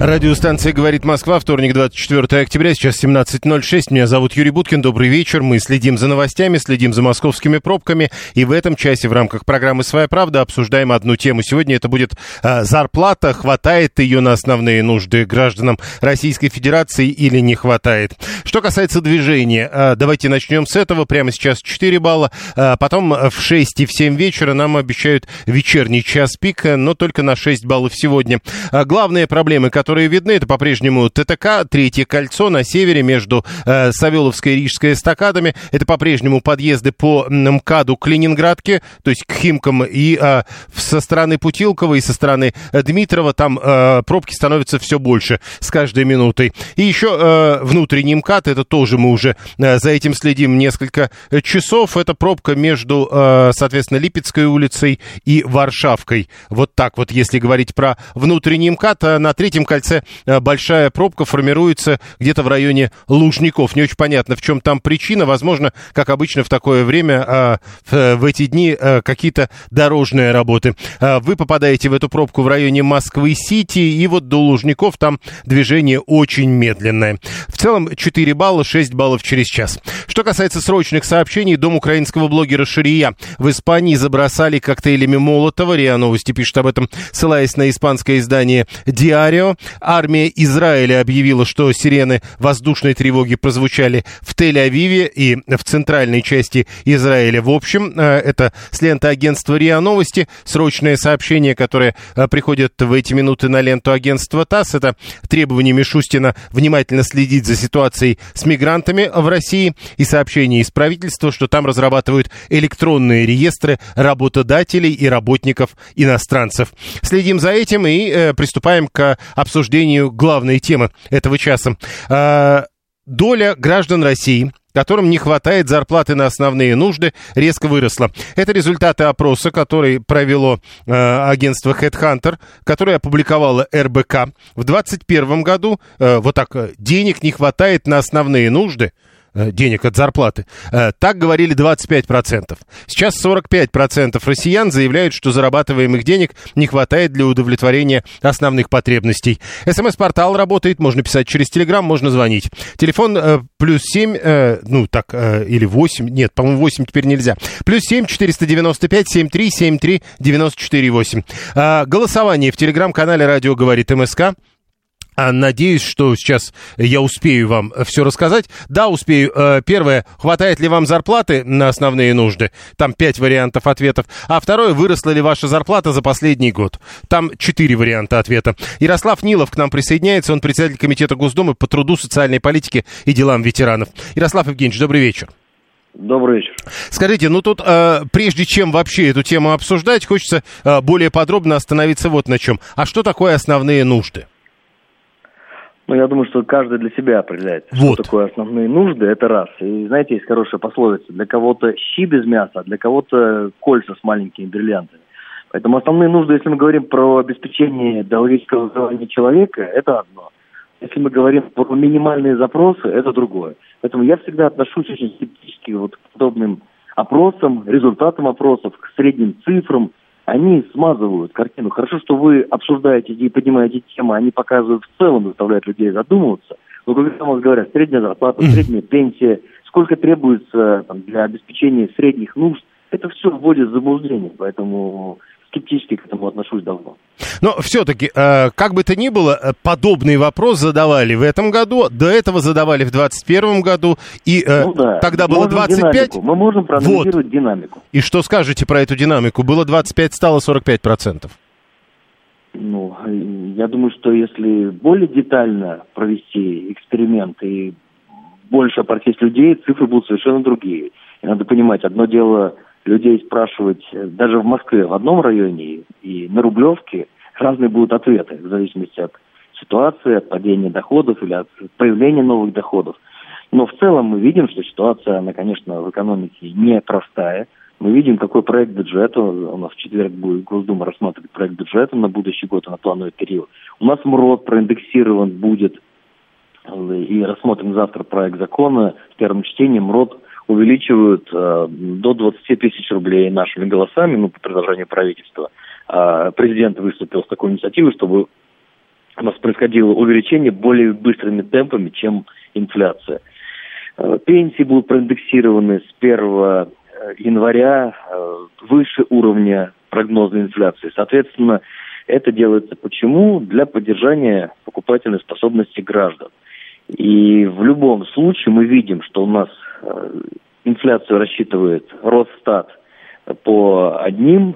Радиостанция «Говорит Москва», вторник, 24 октября, сейчас 17.06. Меня зовут Юрий Буткин, добрый вечер. Мы следим за новостями, следим за московскими пробками. И в этом часе в рамках программы «Своя правда» обсуждаем одну тему. Сегодня это будет а, зарплата, хватает ее на основные нужды гражданам Российской Федерации или не хватает. Что касается движения, а, давайте начнем с этого. Прямо сейчас 4 балла. А, потом в 6 и в 7 вечера нам обещают вечерний час пик, но только на 6 баллов сегодня. А, главные проблемы, которые видны, это по-прежнему ТТК, третье кольцо на севере между э, Савеловской и Рижской эстакадами. Это по-прежнему подъезды по МКАДу к Ленинградке, то есть к Химкам и э, со стороны Путилкова и со стороны э, Дмитрова. Там э, пробки становятся все больше с каждой минутой. И еще э, внутренний МКАД, это тоже мы уже э, за этим следим несколько э, часов. Это пробка между, э, соответственно, Липецкой улицей и Варшавкой. Вот так вот, если говорить про внутренний МКАД. А на третьем кольце э, большая пробка формируется где-то в районе Лужников. Не очень понятно, в чем там причина. Возможно, как обычно в такое время, э, в, эти дни э, какие-то дорожные работы. Э, Вы попадаете в эту пробку в районе Москвы-Сити, и вот до Лужников там движение очень медленное. В целом 4 балла, 6 баллов через час. Что касается срочных сообщений, дом украинского блогера Шария в Испании забросали коктейлями Молотова. РИА Новости пишет об этом, ссылаясь на испанское издание «Диарио». Армия Израиля объявила, что сирены воздушной тревоги прозвучали в Тель-Авиве и в центральной части Израиля. В общем, э, это с ленты агентства РИА Новости. Срочное сообщение, которое э, приходит в эти минуты на ленту агентства ТАСС. Это требование Мишустина внимательно следить за ситуацией с мигрантами в России и сообщение из правительства, что там разрабатывают электронные реестры работодателей и работников иностранцев. Следим за этим и э, приступаем к обсуждению главной темы этого часа. А, доля граждан России которым не хватает зарплаты на основные нужды, резко выросла. Это результаты опроса, который провело э, агентство Headhunter, которое опубликовало РБК. В 2021 году э, вот так денег не хватает на основные нужды, денег от зарплаты. Э, Так говорили 25%. Сейчас 45% россиян заявляют, что зарабатываемых денег не хватает для удовлетворения основных потребностей. СМС-портал работает, можно писать через Телеграм, можно звонить. Телефон э, плюс 7, э, ну так, э, или 8, нет, по-моему, 8 теперь нельзя. Плюс 7 495 73 73 94 8. А, Голосование в Телеграм-канале «Радио говорит МСК». А, Надеюсь, что сейчас я успею вам все рассказать. Да, успею. Э, Первое, хватает ли вам зарплаты на основные нужды? Там пять вариантов ответов. А второе, выросла ли ваша зарплата за последний год? Там четыре варианта ответа. Ярослав Нилов к нам присоединяется. Он председатель комитета Госдумы по труду, социальной политике и делам ветеранов. Ярослав Евгеньевич, добрый вечер. Добрый вечер. Скажите, ну тут, э, прежде чем вообще эту тему обсуждать, хочется э, более подробно остановиться вот на чем. А что такое основные нужды? Ну, я думаю, что каждый для себя определяет, Вот. что такое основные нужды, это раз. И знаете, есть хорошая пословица, для кого-то щи без мяса, а для кого-то кольца с маленькими бриллиантами. Поэтому основные нужды, если мы говорим про обеспечение биологического выживания человека, это одно. Если мы говорим про минимальные запросы, это другое. Поэтому я всегда отношусь очень скептически вот к подобным опросам, результатам опросов, к средним цифрам. Они смазывают картину. Хорошо, что вы обсуждаете и поднимаете темы, они показывают в целом, заставляют людей задумываться. Но когда у вас говорят, средняя зарплата, средняя пенсия, сколько требуется там, для обеспечения средних нужд, это все вводит в заблуждение. Поэтому скептически к этому отношусь давно. Но все-таки, э, как бы то ни было, э, подобный вопрос задавали в этом году, до этого задавали в 2021 году, и э, ну да. тогда было Можем 25. динамику. Мы можем проанализировать динамику. И что скажете про эту динамику? Было 25, стало 45%. Ну, э, я думаю, что если более детально провести эксперимент и больше опросить людей, цифры будут совершенно другие. Надо понимать, одно дело людей спрашивать э, даже в Москве в одном районе и на Рублевке разные будут ответы в зависимости от ситуации, от падения доходов или от появления новых доходов. Но в целом мы видим, что ситуация, она, конечно, в экономике непростая. Мы видим, какой проект бюджета, у нас в четверг будет Госдума рассматривать проект бюджета на будущий год, на плановый период. У нас МРОД проиндексирован будет, и рассмотрим завтра проект закона в первом чтении. МРОД увеличивают э, до 20 тысяч рублей нашими голосами, ну, по предложению правительства. А президент выступил с такой инициативой, чтобы у нас происходило увеличение более быстрыми темпами, чем инфляция. Э, пенсии будут проиндексированы с 1 э, января выше уровня прогнозной инфляции. Соответственно, это делается почему? Для поддержания покупательной способности граждан. И в любом случае мы видим, что у нас инфляцию рассчитывает Росстат по одним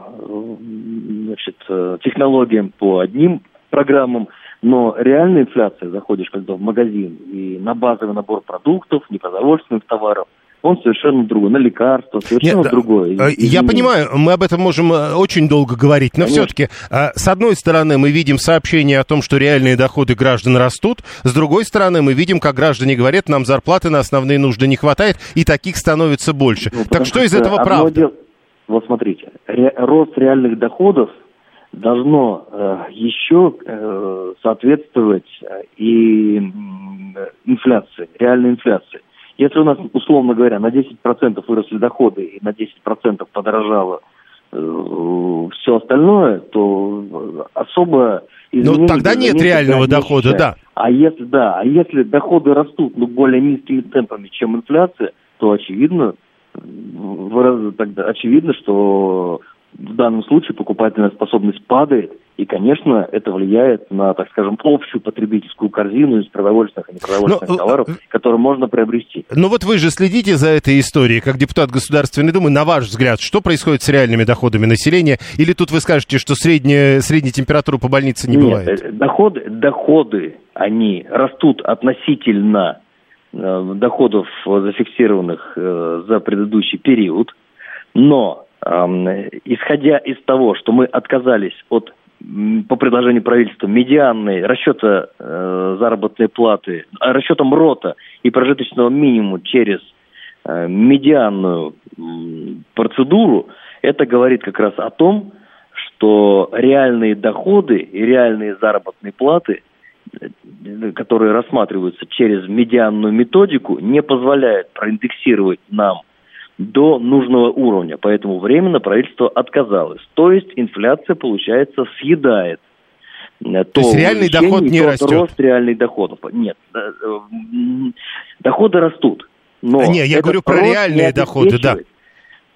значит, технологиям, по одним программам, но реальная инфляция, заходишь когда в магазин и на базовый набор продуктов, непродовольственных товаров, он совершенно другой, на лекарства, совершенно Нет, другой. Э, я понимаю, мы об этом можем э, очень долго говорить, но все-таки, э, с одной стороны, мы видим сообщение о том, что реальные доходы граждан растут, с другой стороны, мы видим, как граждане говорят, нам зарплаты на основные нужды не хватает, и таких становится больше. Ну, так что из этого правда? Дел... Вот смотрите, ре... рост реальных доходов должно э, еще э, соответствовать и э, инфляции, реальной инфляции. Если у нас, условно говоря, на 10% выросли доходы и на 10% подорожало э, все остальное, то особо Ну тогда нет реального дохода, да. А если да, а если доходы растут, но более низкими темпами, чем инфляция, то очевидно, тогда очевидно, что в данном случае покупательная способность падает, и, конечно, это влияет на, так скажем, общую потребительскую корзину из продовольственных и непродовольственных Но, э, товаров, которые можно приобрести. Ну вот вы же следите за этой историей, как депутат Государственной Думы. На ваш взгляд, что происходит с реальными доходами населения? Или тут вы скажете, что средняя, средняя температура по больнице не Нет, бывает? Э, доходы, доходы, они растут относительно э, доходов, зафиксированных э, за предыдущий период, но исходя из того, что мы отказались от по предложению правительства медианной расчета э, заработной платы, а, расчета МРОТа и прожиточного минимума через э, медианную э, процедуру, это говорит как раз о том, что реальные доходы и реальные заработные платы, э, которые рассматриваются через медианную методику, не позволяют проиндексировать нам до нужного уровня. Поэтому временно правительство отказалось. То есть инфляция, получается, съедает то, то есть реальный доход не растет? рост реальных доходов. Нет, э, доходы растут. Но не, я говорю про реальные доходы, да.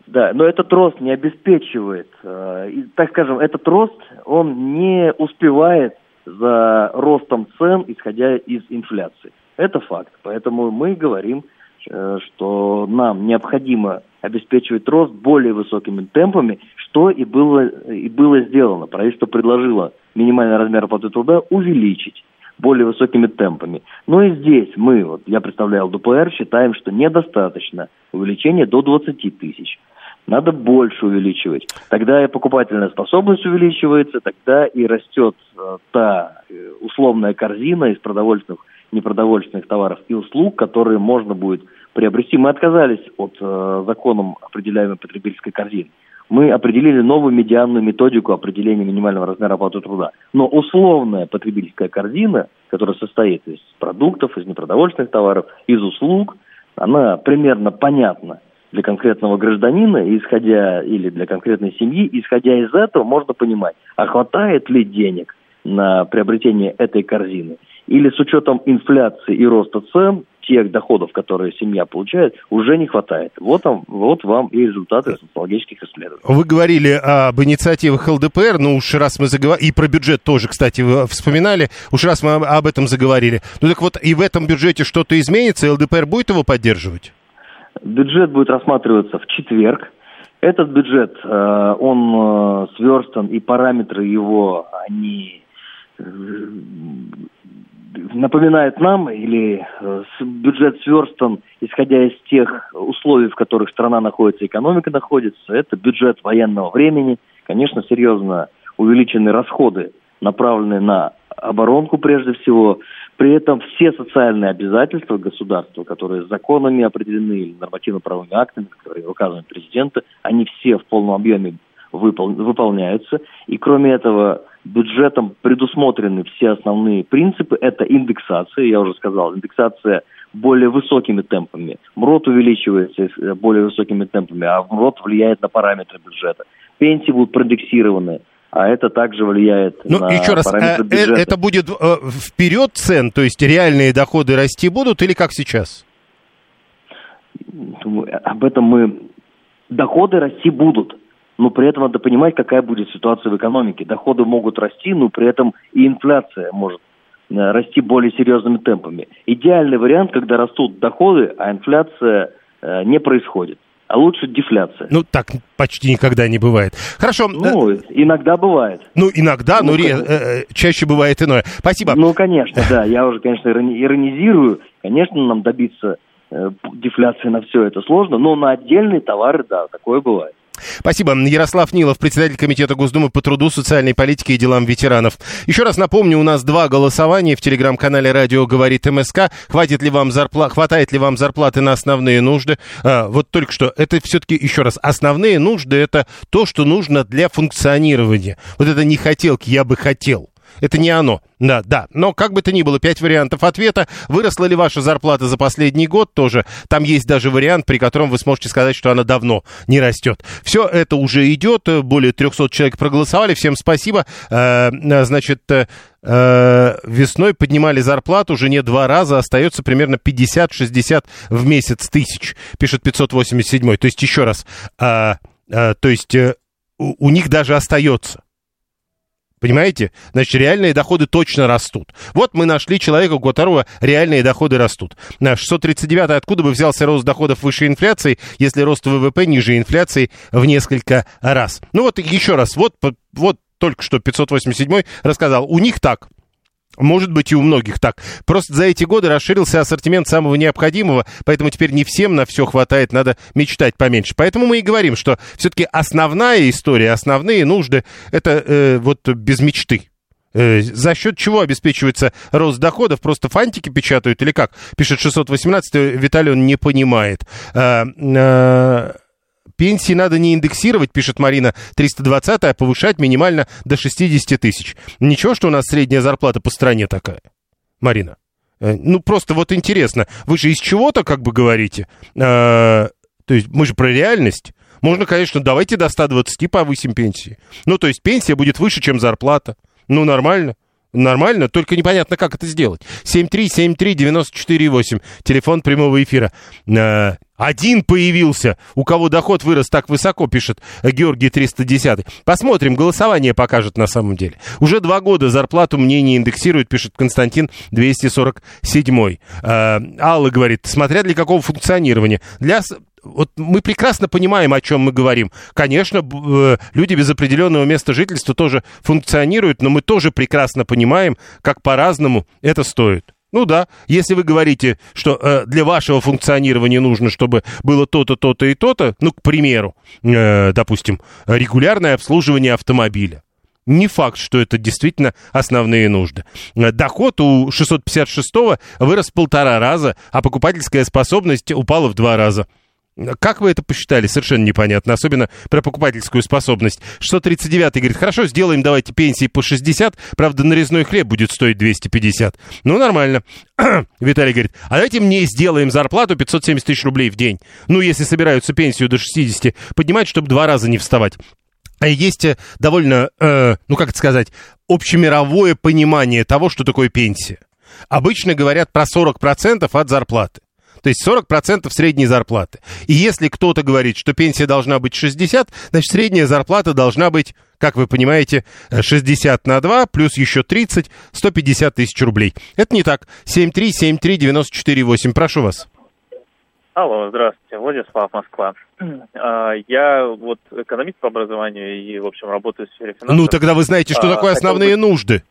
Да, но этот рост не обеспечивает, э, так скажем, этот рост, он не успевает за ростом цен, исходя из инфляции. Это факт. Поэтому мы говорим Э, что нам необходимо обеспечивать рост более высокими темпами, что и было, и было сделано. Правительство предложило минимальный размер оплаты труда увеличить более высокими темпами. Но и здесь мы, вот я представлял ДПР, считаем, что недостаточно увеличения до 20 тысяч. Надо больше увеличивать. Тогда и покупательная способность увеличивается, тогда и растет э, та э, условная корзина из продовольственных непродовольственных товаров и услуг, которые можно будет приобрести. Мы отказались от э, законом определяемой потребительской корзины. Мы определили новую медианную методику определения минимального размера оплаты труда. Но условная потребительская корзина, которая состоит из продуктов, из непродовольственных товаров, из услуг, она примерно понятна для конкретного гражданина, исходя или для конкретной семьи, исходя из этого можно понимать, а хватает ли денег на приобретение этой корзины – или с учетом инфляции и роста цен тех доходов, которые семья получает, уже не хватает. Вот, там, вот вам и результаты социологических исследований. Вы говорили об инициативах ЛДПР, ну уж раз мы заговорили, и про бюджет тоже, кстати, вы вспоминали, уж раз мы об этом заговорили. Ну так вот, и в этом бюджете что-то изменится, ЛДПР будет его поддерживать? Бюджет будет рассматриваться в четверг. Этот бюджет, э, он э, сверстан, и параметры его, они напоминает нам, или э, бюджет сверстан, исходя из тех условий, в которых страна находится, экономика находится, это бюджет военного времени, конечно, серьезно увеличены расходы, направленные на оборонку прежде всего. При этом все социальные обязательства государства, которые законами определены или нормативно-правовыми актами, которые указаны президента, они все в полном объеме выпол- выполняются. И кроме этого, бюджетом предусмотрены все основные принципы. Это индексация, я уже сказал, индексация более высокими темпами. МРОД увеличивается более высокими темпами, а МРОД влияет на параметры бюджета. Пенсии будут проиндексированы, а это также влияет ну, на еще раз, параметры э, бюджета. это будет э, вперед цен, то есть реальные доходы расти будут или как сейчас? Об этом мы... Доходы расти будут, но при этом надо понимать, какая будет ситуация в экономике. Доходы могут расти, но при этом и инфляция может э, расти более серьезными темпами. Идеальный вариант, когда растут доходы, а инфляция э, не происходит. А лучше дефляция. Ну, так почти никогда не бывает. Хорошо. Ну, э, иногда бывает. Ну, иногда, ну, но ре, э, чаще бывает иное. Спасибо. Ну, конечно, да. Я уже, конечно, иронизирую. Конечно, нам добиться э, дефляции на все это сложно, но на отдельные товары, да, такое бывает. Спасибо. Ярослав Нилов, председатель Комитета Госдумы по труду, социальной политике и делам ветеранов. Еще раз напомню, у нас два голосования в телеграм-канале «Радио говорит МСК». Хватит ли вам зарпла... Хватает ли вам зарплаты на основные нужды? А, вот только что, это все-таки, еще раз, основные нужды – это то, что нужно для функционирования. Вот это не хотелки, я бы хотел. Это не оно. Да, да. Но как бы то ни было, пять вариантов ответа. Выросла ли ваша зарплата за последний год тоже? Там есть даже вариант, при котором вы сможете сказать, что она давно не растет. Все это уже идет. Более 300 человек проголосовали. Всем спасибо. Э, значит, э, весной поднимали зарплату уже не два раза, остается примерно 50-60 в месяц тысяч, пишет 587. То есть, еще раз, э, то есть у них даже остается. Понимаете? Значит, реальные доходы точно растут. Вот мы нашли человека, у которого реальные доходы растут. На 639 откуда бы взялся рост доходов выше инфляции, если рост ВВП ниже инфляции в несколько раз? Ну вот еще раз, вот, вот только что 587 рассказал, у них так. Может быть, и у многих так. Просто за эти годы расширился ассортимент самого необходимого, поэтому теперь не всем на все хватает, надо мечтать поменьше. Поэтому мы и говорим, что все-таки основная история, основные нужды, это э, вот без мечты. Э, за счет чего обеспечивается рост доходов? Просто фантики печатают или как? Пишет 618, Виталий, он не понимает. Э, э, Пенсии надо не индексировать, пишет Марина 320, а повышать минимально до 60 тысяч. Ничего, что у нас средняя зарплата по стране такая, Марина. Ну, просто вот интересно, вы же из чего-то как бы говорите? А, то есть мы же про реальность. Можно, конечно, давайте до 120 повысим пенсии. Ну, то есть пенсия будет выше, чем зарплата. Ну, нормально. Нормально, только непонятно, как это сделать. 7373948, телефон прямого эфира. А, один появился, у кого доход вырос так высоко, пишет Георгий 310. Посмотрим, голосование покажет на самом деле. Уже два года зарплату мне не индексируют, пишет Константин 247. А, Алла говорит, смотря для какого функционирования. Для вот мы прекрасно понимаем, о чем мы говорим. Конечно, э, люди без определенного места жительства тоже функционируют, но мы тоже прекрасно понимаем, как по-разному это стоит. Ну да, если вы говорите, что э, для вашего функционирования нужно, чтобы было то-то, то-то и то-то, ну, к примеру, э, допустим, регулярное обслуживание автомобиля. Не факт, что это действительно основные нужды. Э, доход у 656-го вырос в полтора раза, а покупательская способность упала в два раза. Как вы это посчитали? Совершенно непонятно. Особенно про покупательскую способность. 639 говорит, хорошо, сделаем давайте пенсии по 60, правда, нарезной хлеб будет стоить 250. Ну, нормально. Виталий говорит, а давайте мне сделаем зарплату 570 тысяч рублей в день. Ну, если собираются пенсию до 60, поднимать, чтобы два раза не вставать. А есть э, довольно, э, ну, как это сказать, общемировое понимание того, что такое пенсия. Обычно говорят про 40% от зарплаты. То есть 40% средней зарплаты. И если кто-то говорит, что пенсия должна быть 60, значит средняя зарплата должна быть, как вы понимаете, 60 на 2, плюс еще 30, 150 тысяч рублей. Это не так. 7373948. Прошу вас. Алло, здравствуйте, Владислав, Москва. А, я вот экономист по образованию и, в общем, работаю в сфере финансов. Ну, тогда вы знаете, что а, такое основные нужды.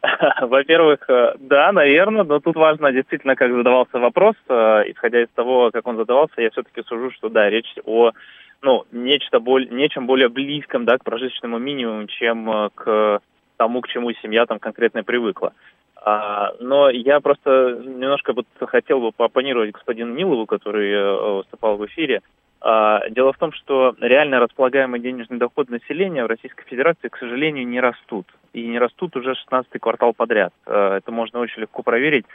Во-первых, э, да, наверное, но тут важно действительно, как задавался вопрос. Э, исходя из того, как он задавался, я все-таки сужу, что да, речь о ну, нечто более, нечем более близком, да, к прожиточному минимуму, чем э, к тому, к чему семья там конкретно привыкла. А, но я просто немножко вот хотел бы поопонировать господину Нилову, который выступал в эфире. А, дело в том, что реально располагаемый денежный доход населения в Российской Федерации, к сожалению, не растут. И не растут уже 16-й квартал подряд. А, это можно очень легко проверить,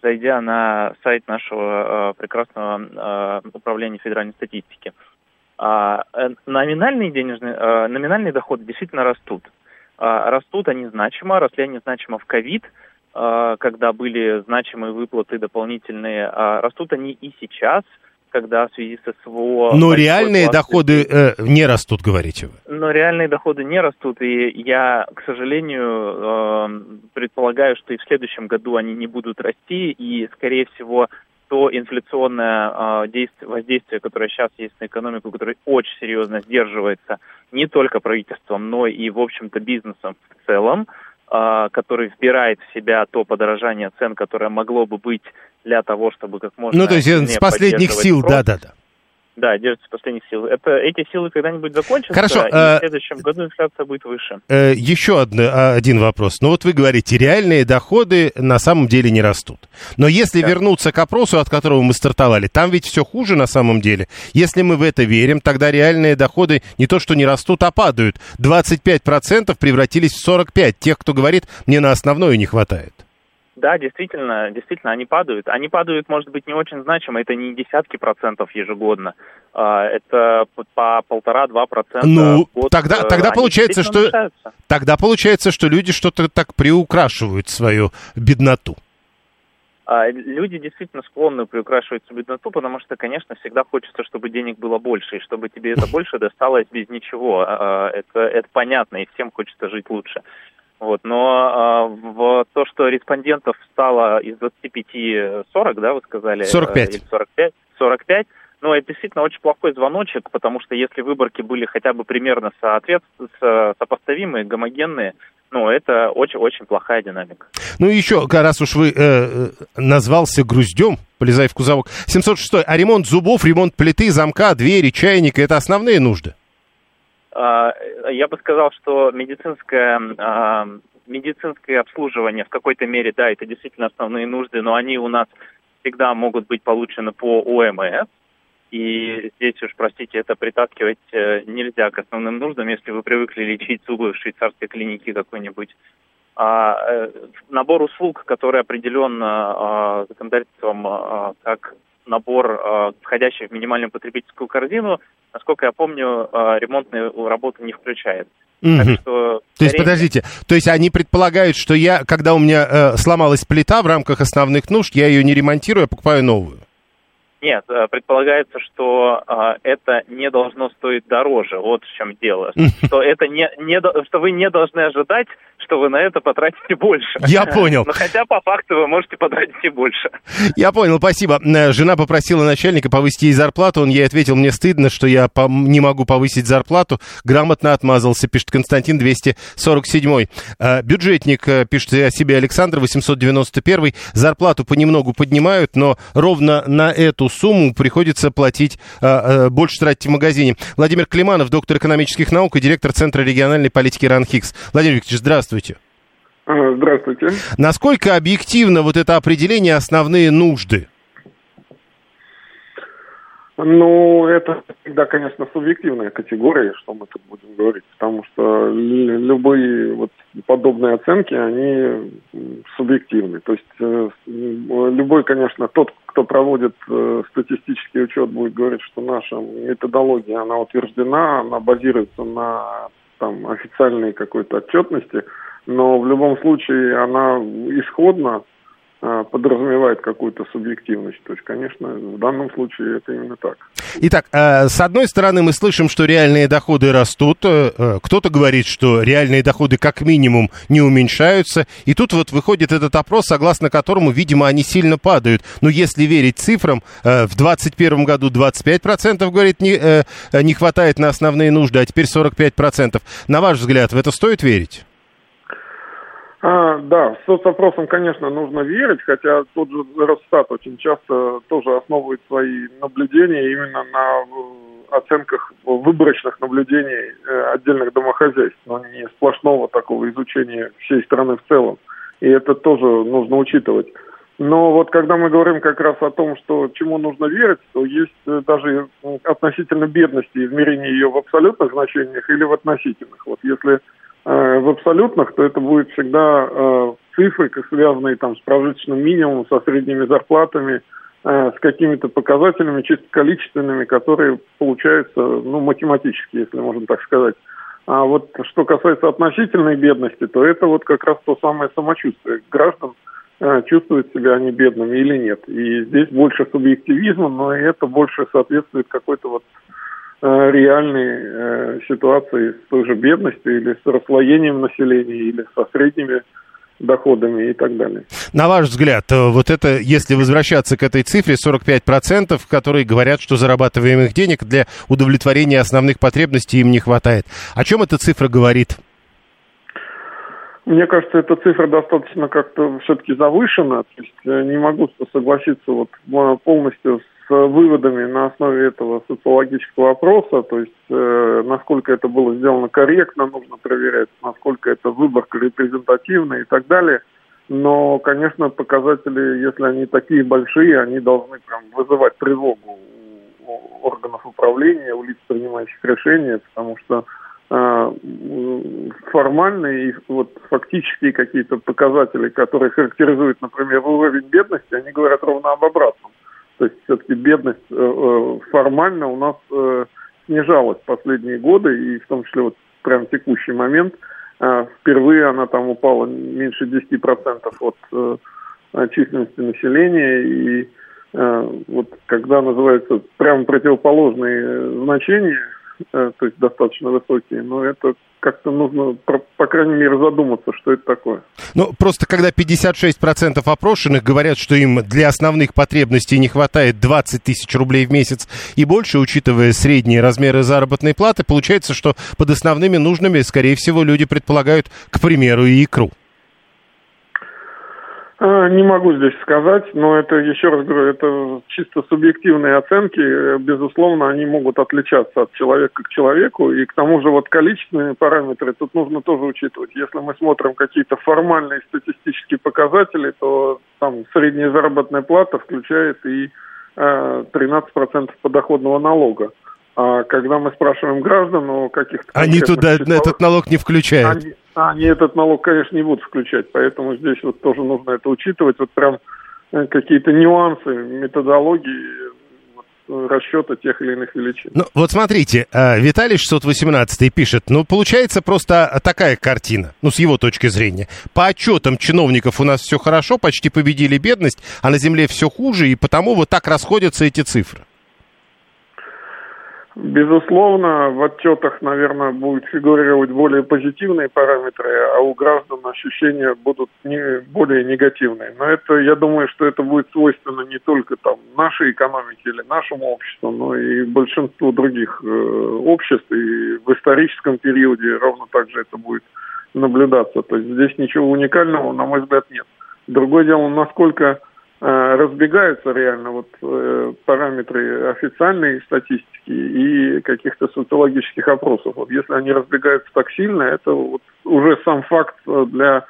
зайдя на сайт нашего а, прекрасного управления федеральной статистики. Номинальные денежные, номинальные доходы действительно растут. Растут они значимо, росли они значимо в ковид, когда были значимые выплаты дополнительные. Растут они и сейчас – когда в связи с СВО... Но реальные доходы э, не растут, говорите вы? Но реальные доходы не растут, и я, к сожалению, э, предполагаю, что и в следующем году они не будут расти, и, скорее всего, то инфляционное э, действие, воздействие, которое сейчас есть на экономику, которое очень серьезно сдерживается не только правительством, но и, в общем-то, бизнесом в целом, э, который вбирает в себя то подорожание цен, которое могло бы быть для того, чтобы как можно... Ну, то есть с последних сил, да-да-да. Да, держится последних сил. Это, эти силы когда-нибудь закончатся, Хорошо, и э, в следующем году инфляция будет выше. Э, еще одно, а, один вопрос. Ну вот вы говорите, реальные доходы на самом деле не растут. Но если да. вернуться к опросу, от которого мы стартовали, там ведь все хуже на самом деле. Если мы в это верим, тогда реальные доходы не то что не растут, а падают. 25% превратились в 45%. Тех, кто говорит, мне на основное не хватает. Да, действительно, действительно, они падают. Они падают, может быть, не очень значимо, это не десятки процентов ежегодно, а, это по полтора-два процента. Ну, год. тогда, э, тогда получается, что мешаются. тогда получается, что люди что-то так приукрашивают свою бедноту. А, люди действительно склонны приукрашивать свою бедноту, потому что, конечно, всегда хочется, чтобы денег было больше, и чтобы тебе это больше досталось без ничего. А, это, это понятно, и всем хочется жить лучше. Вот, но э, в то, что респондентов стало из 25 40, да, вы сказали? 45. Или 45, 45, ну, это действительно очень плохой звоночек, потому что если выборки были хотя бы примерно соответ... сопоставимые, гомогенные, ну, это очень-очень плохая динамика. Ну и еще, раз уж вы э, назвался груздем, полезай в кузовок, 706 а ремонт зубов, ремонт плиты, замка, двери, чайника, это основные нужды? А, я бы сказал, что медицинское, а, медицинское обслуживание в какой-то мере, да, это действительно основные нужды, но они у нас всегда могут быть получены по ОМС. И здесь уж, простите, это притаскивать э, нельзя к основным нуждам, если вы привыкли лечить зубы в швейцарской клинике какой-нибудь. А, э, набор услуг, который определен а, законодательством а, как набор, э, входящий в минимальную потребительскую корзину, насколько я помню, э, ремонтные работы не включает. Угу. Так что, то есть, подождите, то есть они предполагают, что я, когда у меня э, сломалась плита в рамках основных нужд, я ее не ремонтирую, а покупаю новую? Нет, э, предполагается, что э, это не должно стоить дороже. Вот в чем дело. Что это не, не, что вы не должны ожидать что вы на это потратите больше. Я понял. Но хотя по факту вы можете потратить и больше. Я понял, спасибо. Э, жена попросила начальника повысить ей зарплату. Он ей ответил, мне стыдно, что я не могу повысить зарплату. Грамотно отмазался, пишет Константин 247. Э, бюджетник, э, пишет о себе Александр 891. Зарплату понемногу поднимают, но ровно на эту сумму приходится платить, больше тратить в магазине. Владимир Климанов, доктор экономических наук и директор Центра региональной политики РАНХИКС. Владимир Викторович, здравствуйте. Здравствуйте. Здравствуйте. Насколько объективно вот это определение основные нужды? Ну, это всегда, конечно, субъективная категория, что мы тут будем говорить, потому что любые вот подобные оценки, они субъективны. То есть э, любой, конечно, тот, кто проводит э, статистический учет, будет говорить, что наша методология, она утверждена, она базируется на там официальной какой-то отчетности, но в любом случае она исходно а, подразумевает какую-то субъективность. То есть, конечно, в данном случае это именно так. Итак, э, с одной стороны, мы слышим, что реальные доходы растут. Э, э, кто-то говорит, что реальные доходы как минимум не уменьшаются. И тут вот выходит этот опрос, согласно которому, видимо, они сильно падают. Но если верить цифрам, в 2021 году 25% говорит, не, не хватает на основные нужды, а теперь 45%. На ваш взгляд, в это стоит верить? А, да, соцопросам, конечно, нужно верить, хотя тот же Росстат очень часто тоже основывает свои наблюдения именно на оценках выборочных наблюдений э, отдельных домохозяйств, но не сплошного такого изучения всей страны в целом. И это тоже нужно учитывать. Но вот когда мы говорим как раз о том, что чему нужно верить, то есть э, даже относительно бедности измерение ее в абсолютных значениях или в относительных. Вот если в абсолютных, то это будет всегда э, цифры, связанные там с прожиточным минимумом, со средними зарплатами, э, с какими-то показателями чисто количественными, которые получаются, ну, математически, если можно так сказать. А вот что касается относительной бедности, то это вот как раз то самое самочувствие граждан, э, чувствуют себя они бедными или нет. И здесь больше субъективизма, но это больше соответствует какой-то вот Э, реальной э, ситуации с той же бедностью или с расслоением населения или со средними доходами и так далее. На ваш взгляд, э, вот это, если возвращаться к этой цифре, 45%, которые говорят, что зарабатываемых денег для удовлетворения основных потребностей им не хватает. О чем эта цифра говорит? Мне кажется, эта цифра достаточно как-то все-таки завышена. То есть э, не могу согласиться вот полностью с выводами на основе этого социологического опроса, то есть э, насколько это было сделано корректно, нужно проверять, насколько это выборка репрезентативная и так далее. Но, конечно, показатели, если они такие большие, они должны прям вызывать тревогу у органов управления, у лиц, принимающих решения, потому что э, формальные и вот фактические какие-то показатели, которые характеризуют, например, уровень бедности, они говорят ровно об обратном. То есть все-таки бедность э, э, формально у нас э, снижалась последние годы, и в том числе вот прям текущий момент. Впервые она там упала меньше 10% от численности населения, и вот когда называется прямо противоположные значения, то есть достаточно высокие, но это как-то нужно, по крайней мере, задуматься, что это такое. Ну, просто когда 56% опрошенных говорят, что им для основных потребностей не хватает 20 тысяч рублей в месяц и больше, учитывая средние размеры заработной платы, получается, что под основными нужными, скорее всего, люди предполагают, к примеру, и икру. А, не могу здесь сказать, но это, еще раз говорю, это чисто субъективные оценки. Безусловно, они могут отличаться от человека к человеку. И к тому же вот количественные параметры тут нужно тоже учитывать. Если мы смотрим какие-то формальные статистические показатели, то там средняя заработная плата включает и э, 13% подоходного налога. А когда мы спрашиваем граждан о каких-то... Они туда числах, этот налог не включают. Они, они этот налог, конечно, не будут включать, поэтому здесь вот тоже нужно это учитывать. Вот прям э, какие-то нюансы методологии расчета тех или иных величин. Ну, вот смотрите, э, Виталий 618 пишет, ну, получается просто такая картина, ну, с его точки зрения. По отчетам чиновников у нас все хорошо, почти победили бедность, а на земле все хуже, и потому вот так расходятся эти цифры. Безусловно, в отчетах, наверное, будут фигурировать более позитивные параметры, а у граждан ощущения будут не, более негативные. Но это, я думаю, что это будет свойственно не только там нашей экономике или нашему обществу, но и большинству других э, обществ. И в историческом периоде ровно так же это будет наблюдаться. То есть здесь ничего уникального, на мой взгляд, нет. Другое дело, насколько разбегаются реально вот э, параметры официальной статистики и каких-то социологических опросов. Вот если они разбегаются так сильно, это вот уже сам факт для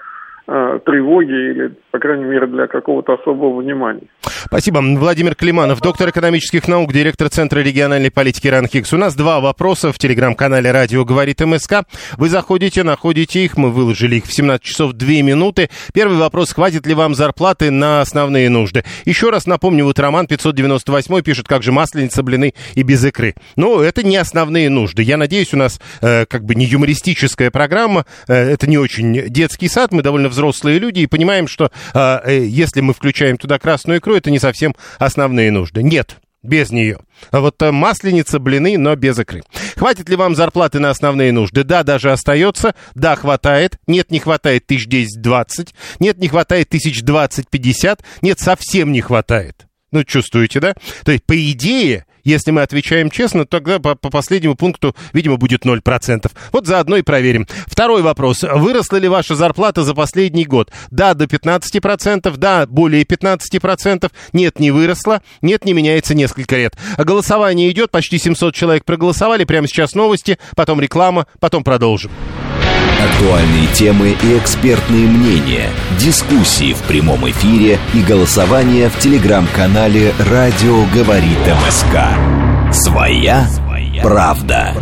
э, тревоги или, по крайней мере, для какого-то особого внимания. Спасибо. Владимир Климанов, доктор экономических наук, директор Центра региональной политики РАНХИКС. У нас два вопроса в телеграм-канале «Радио говорит МСК». Вы заходите, находите их, мы выложили их в 17 часов 2 минуты. Первый вопрос, хватит ли вам зарплаты на основные нужды? Еще раз напомню, вот Роман 598 пишет, как же масленица, блины и без икры. Но это не основные нужды. Я надеюсь, у нас э, как бы не юмористическая программа, э, это не очень детский сад, мы довольно взрослые люди и понимаем, что если мы включаем туда красную икру, это не совсем основные нужды. Нет, без нее. А вот э, масленица, блины, но без икры. Хватит ли вам зарплаты на основные нужды? Да, даже остается. Да, хватает. Нет, не хватает тысяч десять-двадцать. Нет, не хватает тысяч двадцать-пятьдесят. Нет, совсем не хватает. Ну, чувствуете, да? То есть, по идее, Если мы отвечаем честно, тогда по, по последнему пункту, видимо, будет 0%. Вот заодно и проверим. Второй вопрос. Выросла ли ваша зарплата за последний год? Да, до 15%, да, более 15%. Нет, не выросла. Нет, не меняется несколько лет. Голосование идет, почти 700 человек проголосовали. Прямо сейчас новости, потом реклама, потом продолжим. Актуальные темы и экспертные мнения, дискуссии в прямом эфире и голосование в телеграм-канале «Радио говорит МСК». Своя правда.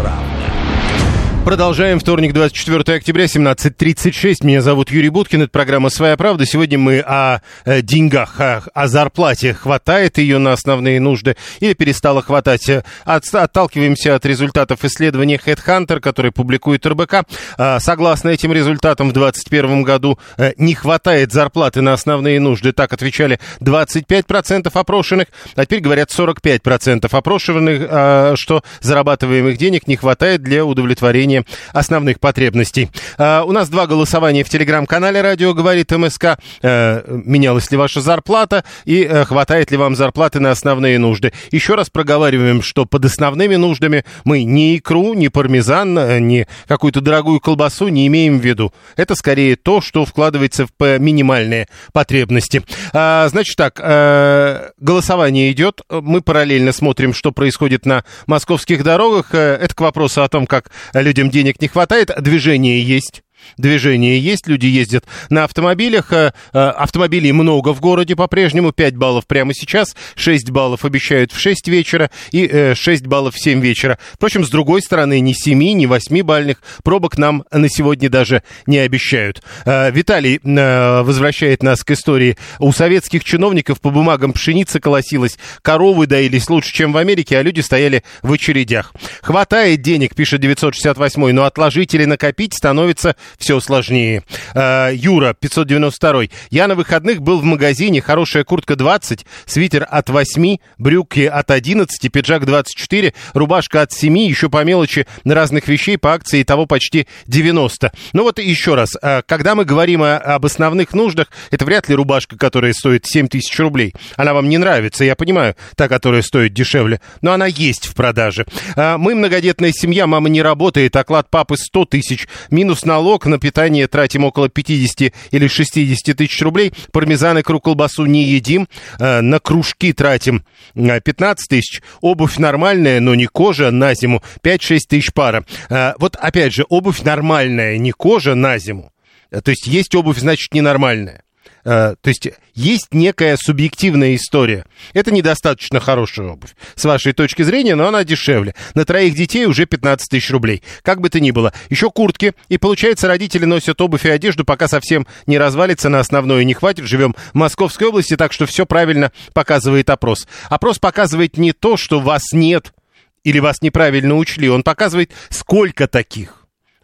Продолжаем. Вторник, 24 октября, 17.36. Меня зовут Юрий Буткин. Это программа «Своя правда». Сегодня мы о э, деньгах, о, о зарплате. Хватает ее на основные нужды или перестало хватать? От, отталкиваемся от результатов исследования HeadHunter, который публикует РБК. А, согласно этим результатам, в 2021 году э, не хватает зарплаты на основные нужды. Так отвечали 25% опрошенных, а теперь говорят 45% опрошенных, а, что зарабатываемых денег не хватает для удовлетворения удовлетворения основных потребностей. А, у нас два голосования в телеграм-канале «Радио говорит МСК». А, менялась ли ваша зарплата и а, хватает ли вам зарплаты на основные нужды? Еще раз проговариваем, что под основными нуждами мы ни икру, ни пармезан, ни какую-то дорогую колбасу не имеем в виду. Это скорее то, что вкладывается в минимальные потребности. А, значит так, а, голосование идет. Мы параллельно смотрим, что происходит на московских дорогах. Это к вопросу о том, как люди людям денег не хватает, движение есть. Движение есть, люди ездят на автомобилях. Э, э, автомобилей много в городе по-прежнему. 5 баллов прямо сейчас, 6 баллов обещают в 6 вечера и 6 э, баллов в 7 вечера. Впрочем, с другой стороны, ни 7, ни 8 бальных пробок нам на сегодня даже не обещают. Виталий возвращает нас к истории. У советских чиновников по бумагам пшеница колосилась, коровы доились лучше, чем в Америке, а люди стояли в очередях. Хватает денег, пишет 968 но отложить или накопить становится все сложнее. Э, Юра, 592. Я на выходных был в магазине, хорошая куртка 20, свитер от 8, брюки от 11, пиджак 24, рубашка от 7, еще по мелочи разных вещей по акции, того почти 90. Ну вот еще раз, э, когда мы говорим о, об основных нуждах, это вряд ли рубашка, которая стоит 7 тысяч рублей. Она вам не нравится, я понимаю, та, которая стоит дешевле, но она есть в продаже. Э, мы многодетная семья, мама не работает, оклад папы 100 тысяч, минус налог, сок на питание тратим около 50 или 60 тысяч рублей. Пармезан и круг колбасу не едим. Э, на кружки тратим 15 э, тысяч. Обувь нормальная, но не кожа на зиму. 5-6 тысяч пара. Э, вот опять же, обувь нормальная, не кожа на зиму. То есть есть обувь, значит, ненормальная. Э, то есть есть некая субъективная история. Это недостаточно хорошая обувь, с вашей точки зрения, но она дешевле. На троих детей уже 15 тысяч рублей. Как бы то ни было. Еще куртки. И получается, родители носят обувь и одежду, пока совсем не развалится на основное не хватит. Живем в Московской области, так что все правильно показывает опрос. Опрос показывает не то, что вас нет, или вас неправильно учли. Он показывает, сколько таких.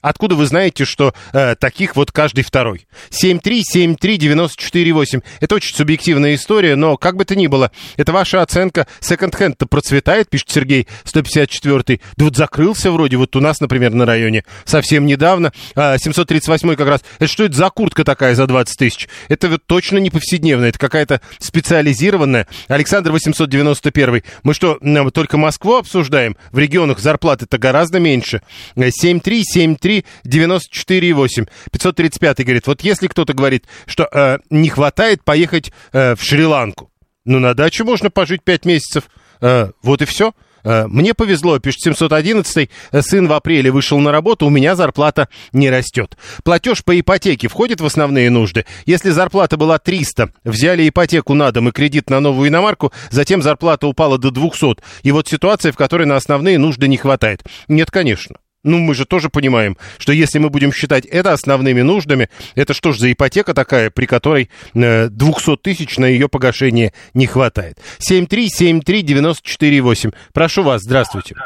Откуда вы знаете, что э, таких вот каждый второй? 7373948. Это очень субъективная история, но как бы то ни было, это ваша оценка. Секонд-хенд-то процветает, пишет Сергей 154. Да вот закрылся вроде, вот у нас, например, на районе совсем недавно. А, 738 как раз. Это что это за куртка такая за 20 тысяч? Это вот точно не повседневная, это какая-то специализированная. Александр 891. Мы что, только Москву обсуждаем? В регионах зарплаты-то гораздо меньше. 7373 94,8. 535 говорит, вот если кто-то говорит, что э, не хватает поехать э, в Шри-Ланку, ну, на даче можно пожить 5 месяцев, э, вот и все. Э, мне повезло, пишет 711 сын в апреле вышел на работу, у меня зарплата не растет. Платеж по ипотеке входит в основные нужды. Если зарплата была 300, взяли ипотеку на дом и кредит на новую иномарку, затем зарплата упала до 200. И вот ситуация, в которой на основные нужды не хватает. Нет, конечно. Ну, мы же тоже понимаем, что если мы будем считать это основными нуждами, это что ж за ипотека такая, при которой 200 э, тысяч на ее погашение не хватает? 7373948. Прошу вас, здравствуйте.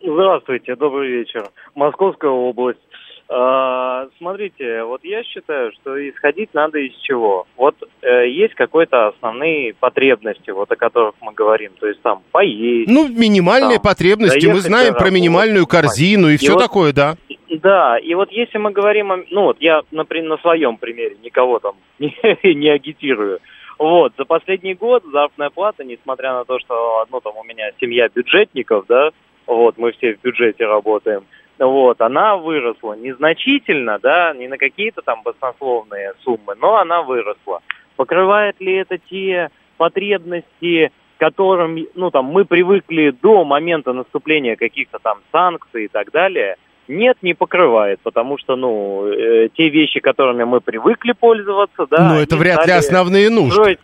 Здравствуйте, добрый вечер. Московская область. А, смотрите, вот я считаю, что исходить надо из чего. Вот э, есть какие-то основные потребности, вот о которых мы говорим, то есть там поесть. Ну, минимальные там, потребности, мы знаем про минимальную корзину и, и все вот, такое, да. Да, и вот если мы говорим о... Ну вот я, например, на своем примере, никого там не, не агитирую. Вот, за последний год заработная плата, несмотря на то, что, ну, там у меня семья бюджетников, да, вот, мы все в бюджете работаем, вот, она выросла незначительно, да, не на какие-то там баснословные суммы, но она выросла. Покрывает ли это те потребности, которым, ну, там, мы привыкли до момента наступления каких-то там санкций и так далее, нет, не покрывает, потому что, ну, э, те вещи, которыми мы привыкли пользоваться, да... Ну, это вряд ли основные нужды. Строить...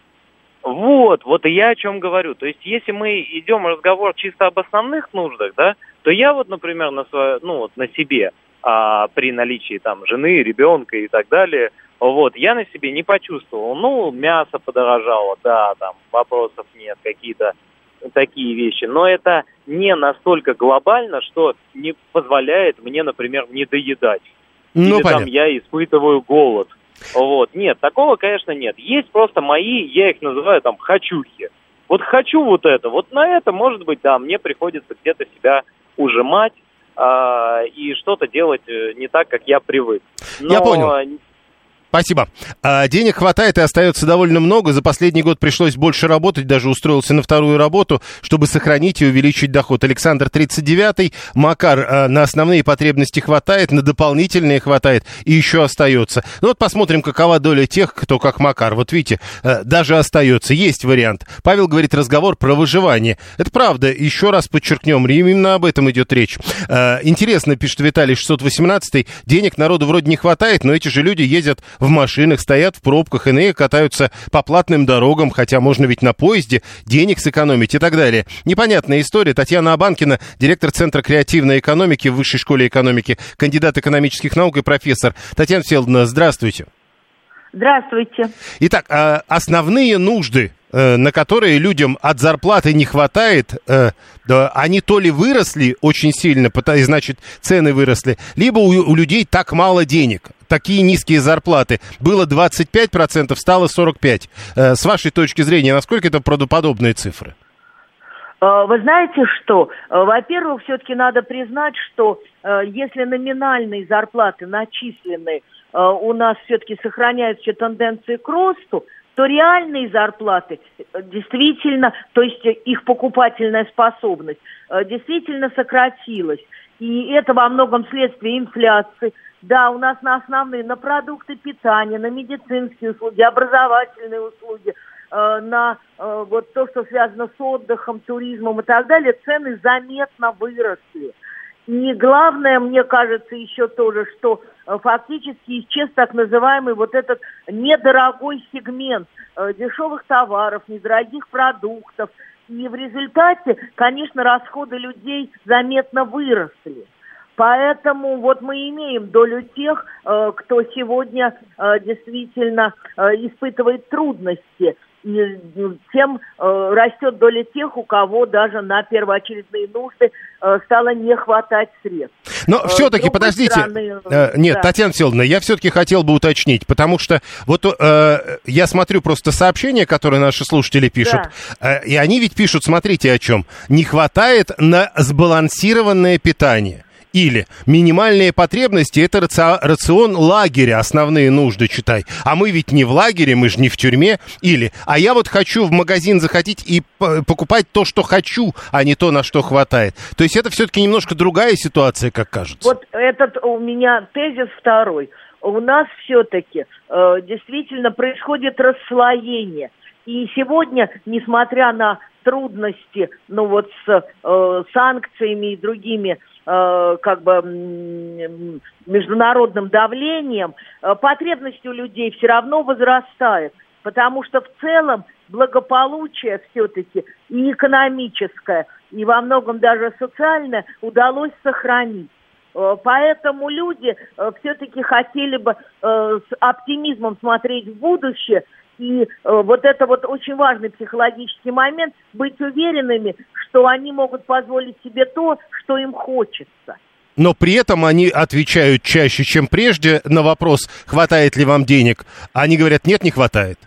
Вот, вот и я о чем говорю. То есть, если мы идем разговор чисто об основных нуждах, да, то я вот, например, на свое, ну, вот на себе, а, при наличии там жены, ребенка и так далее, вот, я на себе не почувствовал. Ну, мясо подорожало, да, там вопросов нет, какие-то такие вещи. Но это не настолько глобально, что не позволяет мне, например, не доедать. Ну, Или понятно. там я испытываю голод. Вот, нет, такого, конечно, нет. Есть просто мои, я их называю там хочухи. Вот хочу вот это, вот на это, может быть, да, мне приходится где-то себя ужимать э, и что-то делать э, не так, как я привык. Но я понял. Спасибо. А, денег хватает и остается довольно много. За последний год пришлось больше работать, даже устроился на вторую работу, чтобы сохранить и увеличить доход. Александр 39-й. Макар, а, на основные потребности хватает, на дополнительные хватает и еще остается. Ну вот посмотрим, какова доля тех, кто как Макар. Вот видите, а, даже остается. Есть вариант. Павел говорит разговор про выживание. Это правда. Еще раз подчеркнем, именно об этом идет речь. А, интересно, пишет Виталий 618 денег народу вроде не хватает, но эти же люди ездят в машинах, стоят в пробках, иные катаются по платным дорогам, хотя можно ведь на поезде денег сэкономить и так далее. Непонятная история. Татьяна Абанкина, директор Центра креативной экономики в Высшей школе экономики, кандидат экономических наук и профессор. Татьяна Фелдовна, здравствуйте. Здравствуйте. Итак, а основные нужды Э, на которые людям от зарплаты не хватает, э, они то ли выросли очень сильно, и значит цены выросли, либо у людей так мало денег, такие низкие зарплаты. Было 25%, стало 45%. Э, с вашей точки зрения, насколько это правдоподобные цифры? Вы знаете что? Во-первых, все-таки надо признать, что если номинальные зарплаты начислены, у нас все-таки сохраняются тенденции к росту, то реальные зарплаты э, действительно, то есть э, их покупательная способность э, действительно сократилась. И это во многом следствие инфляции. Да, у нас на основные, на продукты питания, на медицинские услуги, образовательные услуги, на вот то, что связано с отдыхом, туризмом и так далее, цены заметно выросли. И главное, мне кажется, еще тоже, что э, фактически исчез так называемый вот этот недорогой сегмент э, дешевых товаров, недорогих продуктов. И в результате, конечно, расходы людей заметно выросли. Поэтому вот мы имеем долю тех, э, кто сегодня действительно испытывает трудности ну, тем э, растет доля тех, у кого даже на первоочередные нужды э, стало не хватать средств. Но э, все-таки, подождите, стороны, э, нет, да. Татьяна Селовна, я все-таки хотел бы уточнить, потому что вот э, я смотрю просто сообщения, которые наши слушатели пишут, да. э, и они ведь пишут, смотрите о чем, не хватает на сбалансированное питание. Или минимальные потребности – это рацион лагеря, основные нужды, читай. А мы ведь не в лагере, мы же не в тюрьме. Или, а я вот хочу в магазин заходить и покупать то, что хочу, а не то, на что хватает. То есть это все-таки немножко другая ситуация, как кажется. Вот этот у меня тезис второй. У нас все-таки э, действительно происходит расслоение. И сегодня, несмотря на трудности, ну вот с э, санкциями и другими как бы международным давлением, э, потребность у людей все равно возрастает, потому что в целом благополучие все-таки и экономическое, и во многом даже социальное удалось сохранить. Э, поэтому люди все-таки хотели бы с оптимизмом смотреть в будущее и э, вот это вот очень важный психологический момент, быть уверенными, что они могут позволить себе то, что им хочется. Но при этом они отвечают чаще, чем прежде на вопрос, хватает ли вам денег. Они говорят, нет, не хватает.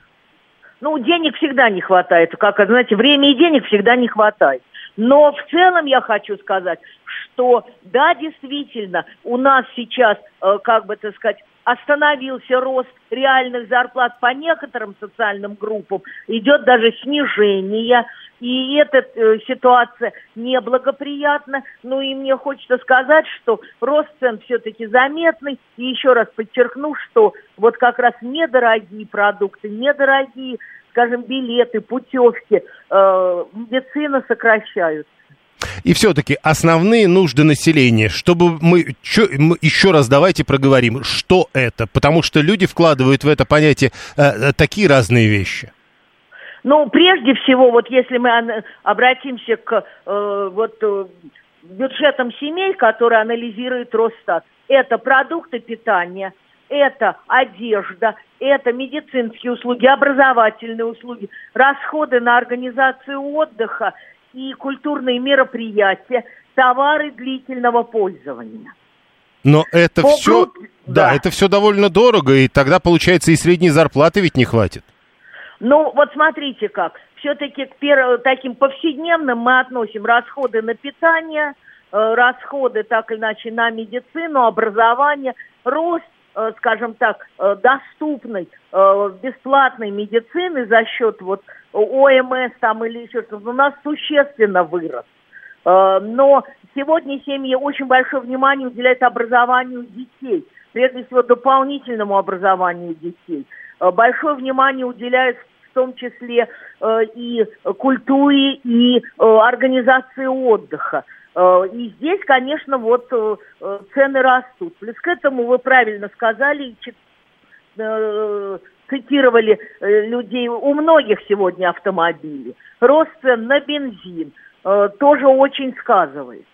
Ну, денег всегда не хватает. Как, знаете, время и денег всегда не хватает. Но в целом я хочу сказать, что да, действительно, у нас сейчас, э, как бы так сказать, остановился рост реальных зарплат по некоторым социальным группам, идет даже снижение, и эта э, ситуация неблагоприятна. Ну и мне хочется сказать, что рост цен все-таки заметный, и еще раз подчеркну, что вот как раз недорогие продукты, недорогие, скажем, билеты, путевки, э, медицина сокращаются. И все-таки основные нужды населения, чтобы мы, чё, мы еще раз давайте проговорим, что это, потому что люди вкладывают в это понятие э, э такие разные вещи. Ну, прежде всего, вот если мы обратимся к э, вот э, бюджетам семей, которые анализирует Росстат, это продукты питания, это одежда, это медицинские услуги, образовательные услуги, расходы на организацию отдыха – и культурные мероприятия, товары длительного пользования. Но это По все, групп... да, да, это все довольно дорого, и тогда, получается, и средней зарплаты ведь не хватит. Ну, вот смотрите как. Все-таки к пер... таким повседневным мы относим расходы на питание, э, расходы, так или иначе, на медицину, образование, рост, скажем так, э, доступной, бесплатной медицины за счет вот ОМС там или еще что-то, у нас существенно вырос. Э, но сегодня семьи очень большое внимание уделяют образованию детей, прежде всего дополнительному образованию детей. Э, большое внимание уделяют в том числе э, и культуре, и организации отдыха. И здесь, конечно, вот цены растут. Плюс к этому вы правильно сказали, цитировали э, людей, у многих сегодня автомобили. Рост цен на бензин э, тоже очень сказывается.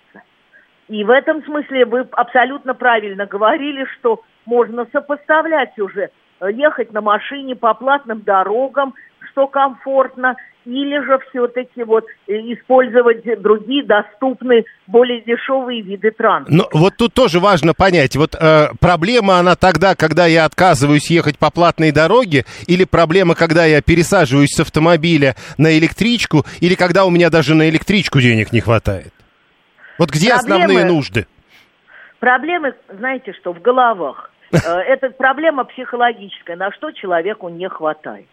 И в этом смысле вы абсолютно правильно говорили, что можно сопоставлять уже, э, ехать на машине по платным дорогам, что комфортно, или же все-таки вот э, использовать другие доступные, более дешевые виды транспорта. Но вот тут тоже важно понять, вот э, проблема она тогда, когда я отказываюсь ехать по платной дороге, или проблема, когда я пересаживаюсь с автомобиля на электричку, или когда у меня даже на электричку денег не хватает? Вот где Проблемы... основные нужды? Проблемы, знаете что, в головах. Э, это проблема психологическая, на что человеку не хватает.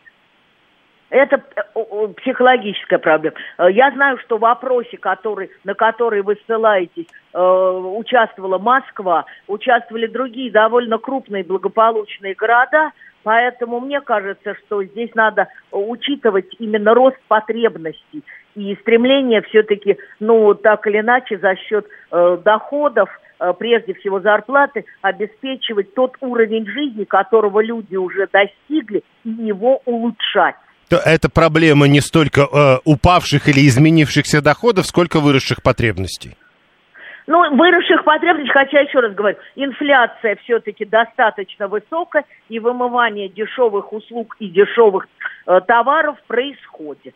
Это э, психологическая проблема. Э, я знаю, что в опросе, который, на который вы ссылаетесь, э, участвовала Москва, участвовали другие довольно крупные благополучные города, поэтому мне кажется, что здесь надо учитывать именно рост потребностей и стремление все-таки, ну, так или иначе, за счет доходов, прежде всего зарплаты, обеспечивать тот уровень жизни, которого люди уже достигли, и его улучшать то это проблема не столько э, упавших или изменившихся доходов, сколько выросших потребностей. Ну, выросших потребностей, хотя еще раз говорю, инфляция все-таки достаточно высокая, и вымывание дешевых услуг и дешевых э, товаров происходит.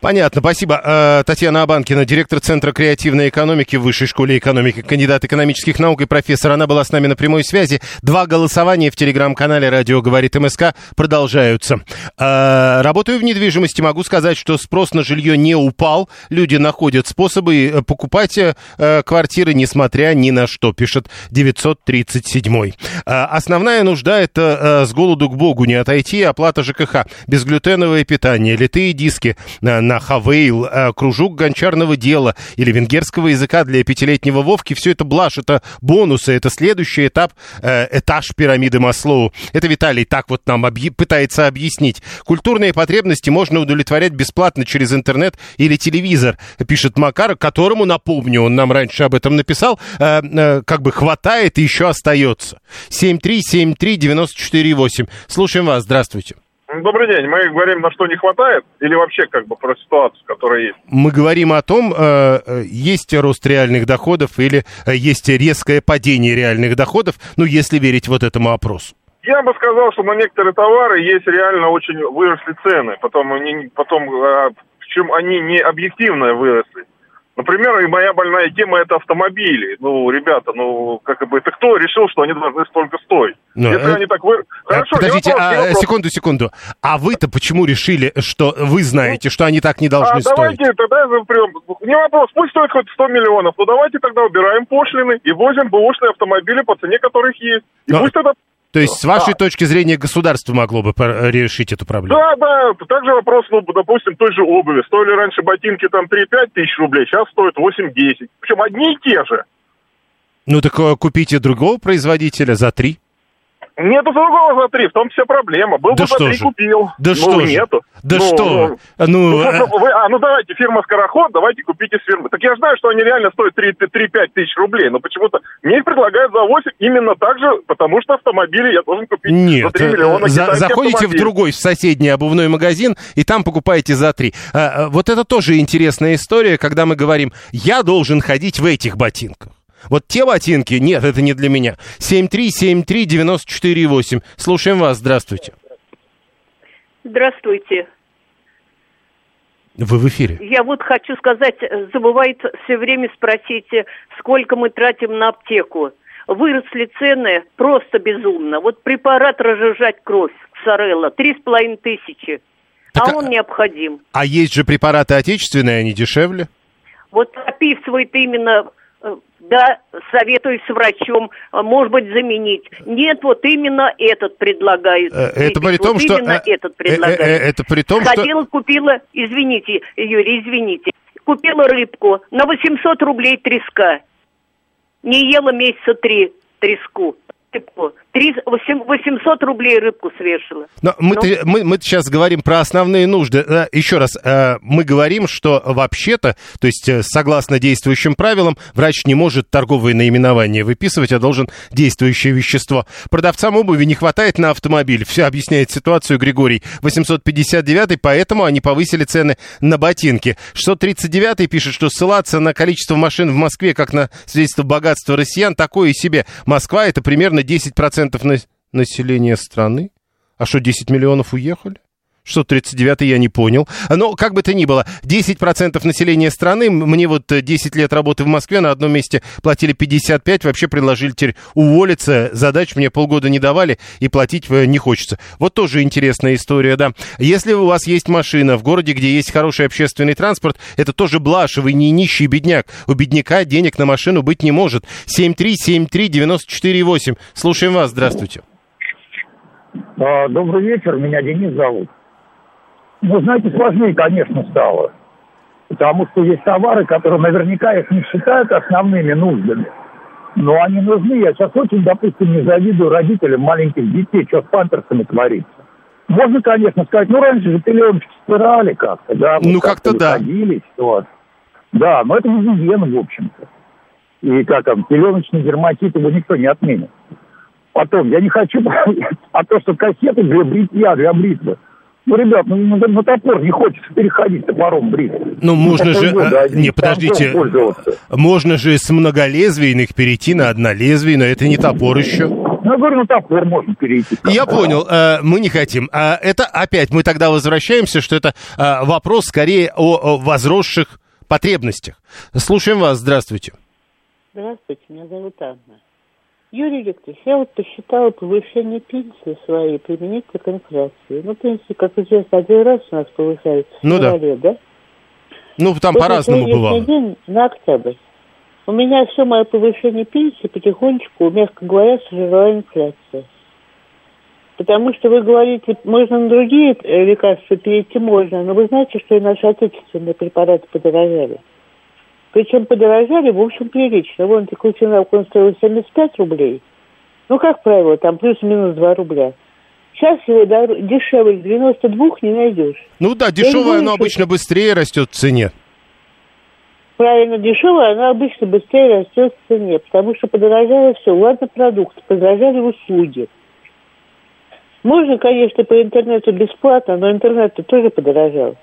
Понятно, спасибо. Э, Татьяна Абанкина, директор Центра креативной экономики в Высшей школе экономики, кандидат экономических наук и профессор. Она была с нами на прямой связи. Два голосования в телеграм-канале «Радио говорит МСК» продолжаются. Э, работаю в недвижимости, могу сказать, что спрос на жилье не упал. Люди находят способы э, покупать квартиры, несмотря ни на что, пишет 937 Основная нужда – это с голоду к богу не отойти, оплата ЖКХ, безглютеновое питание, литые диски – на Хавейл, э, кружок гончарного дела или венгерского языка для пятилетнего Вовки. Все это блажь, это бонусы, это следующий этап, э, этаж пирамиды Маслоу. Это Виталий так вот нам объ... пытается объяснить. Культурные потребности можно удовлетворять бесплатно через интернет или телевизор, пишет Макар, которому, напомню, он нам раньше об этом написал, э, как бы хватает и еще остается. 7373948. Слушаем вас, здравствуйте. Добрый день. Мы говорим, на что не хватает, или вообще как бы про ситуацию, которая есть? Мы говорим о том, э, э есть рост реальных доходов или э, есть резкое падение реальных доходов, ну, если верить вот этому опросу. Я бы сказал, что на некоторые товары есть реально очень выросли цены, потом, они, потом причем они не объективно выросли. Например, и моя больная тема это автомобили. Ну, ребята, ну, как бы, это кто решил, что они должны столько стоить? Но, ну, Если э... они так вы... Хорошо, Подождите, вопрос, а, вопрос. секунду, секунду. А вы-то почему решили, что вы знаете, что они так не должны а, стоить? Давайте, тогда не вопрос, пусть стоит хоть 100 миллионов, ну давайте тогда убираем пошлины и возим бэушные автомобили по цене которых есть. И Но... пусть тогда То есть, с вашей точки зрения, государство могло бы решить эту проблему? Да, да, также вопрос, ну, допустим, той же обуви. Стоили раньше ботинки там 3-5 тысяч рублей, сейчас стоят 8-10. Причем одни и те же. Ну так э, купите другого производителя за три. Нету другого за три, в том вся проблема. Был Да бы за что три же? купил. Да ну, что же? нету. Да Ну, что ну? Ну, Ну, э, вы- а, ну давайте, фирма Скороход, давайте купите с фирмы. Так я знаю, что они реально стоят 3-5 тысяч рублей, но почему-то мне их предлагают за 8 именно так же, потому что автомобили я должен купить за Нет, 3 э, миллиона. за- заходите в автомобиль. другой, в соседний обувной магазин, и там покупаете за три. А, а, Вот это тоже интересная история, когда мы говорим, я должен ходить в этих ботинках. Вот те ботинки, нет, это не для меня. 7373948. Слушаем вас, здравствуйте. Здравствуйте. Вы в эфире. Я вот хочу сказать, забывает все время спросить, сколько мы тратим на аптеку. Выросли цены просто безумно. Вот препарат разжижать кровь, Ксарелла, три с половиной тысячи. Так, а он необходим. А есть же препараты отечественные, они дешевле? Вот описывает именно, да, советуюсь с врачом, э, может быть, заменить. Нет, вот именно этот предлагают. Э, это при том, вот что, Именно э, этот э, предлагают. э, это при том, что- Ходила, купила, извините, Юрий, извините, купила рыбку на 800 рублей треска. Не ела месяца три треску. Рыбку. Три- восемь- 800 рублей рыбку свешила. Но мы, Ну. мы, мы сейчас говорим про основные нужды. Э, Еще раз, э, мы говорим, что вообще-то, то есть э, согласно действующим правилам, врач не может торговые наименования выписывать, а должен действующее вещество. Продавцам обуви не хватает на автомобиль. Все объясняет ситуацию Григорий. 859 поэтому они повысили цены на ботинки. 639 пишет, что ссылаться на количество машин в Москве как на свидетельство богатства россиян такое себе. Москва это примерно 10% на- населения страны. А что, 10 миллионов уехали? 639 я не понял. Но, как бы то ни было, 10% населения страны, мне вот э, 10 лет работы в Москве, на одном месте платили 55, вообще предложили теперь уволиться, задач мне полгода не давали, и платить э, не хочется. Вот тоже интересная история, да. Если у вас есть машина в городе, где есть хороший общественный транспорт, это тоже блажь, вы не нищий бедняк. У бедняка денег на машину быть не может. 7373948. Слушаем вас, здравствуйте. А, Добрый вечер, меня Денис зовут. Ну, знаете, сложнее, конечно, стало. Потому что есть товары, которые наверняка их не считают основными нуждами. Но они нужны. Я сейчас очень, допустим, не завидую родителям маленьких детей, что с памперсами творится. Можно, конечно, сказать, ну, раньше же пеленочки стирали как-то, да. Ну, как-то да. выходили, вот. Да, но это не гигиена, в общем-то. И как там, пеленочный дерматит его никто не отменит. Потом, я не хочу, а то, что кассеты для бритья, для бритвы. Ну, ребят, ну, на, на топор не хочется переходить топором бритвы. Ну, можно же... такой, э, да, не, подождите. Можно же с многолезвийных перейти на однолезвие, это не топор еще. Ну, я говорю, на топор можно перейти. Я понял, э, мы не хотим. А это опять, мы тогда возвращаемся, что это э, вопрос скорее о, о возросших потребностях. Слушаем вас, здравствуйте. Здравствуйте, меня зовут Анна. Юрий Викторович, я вот посчитала повышение пенсии своей применительно к инфляции. Ну, пенсии, как известно, один раз у нас повышается в Ну да. феврале, да? Ну, там Вот по-разному бывало. день на октябрь. У меня все мое повышение пенсии потихонечку, мягко говоря, сожрала инфляция. Потому что вы говорите, можно на другие э, лекарства перейти, можно, но вы знаете, что и наши отечественные препараты подорожали. Причем подорожали, в общем, прилично. Вон текучинавк, он стоил 75 рублей. Ну, как правило, там плюс-минус 2 рубля. Сейчас его дешевле 92 не найдешь. Ну да, Я не дешевое, говорю, оно что- обычно быстрее растет в цене. Правильно, дешевая, она обычно быстрее растет в цене, потому что подорожало все. Ладно, продукты, подорожали услуги. Можно, конечно, по интернету бесплатно, но интернет-то тоже подорожал.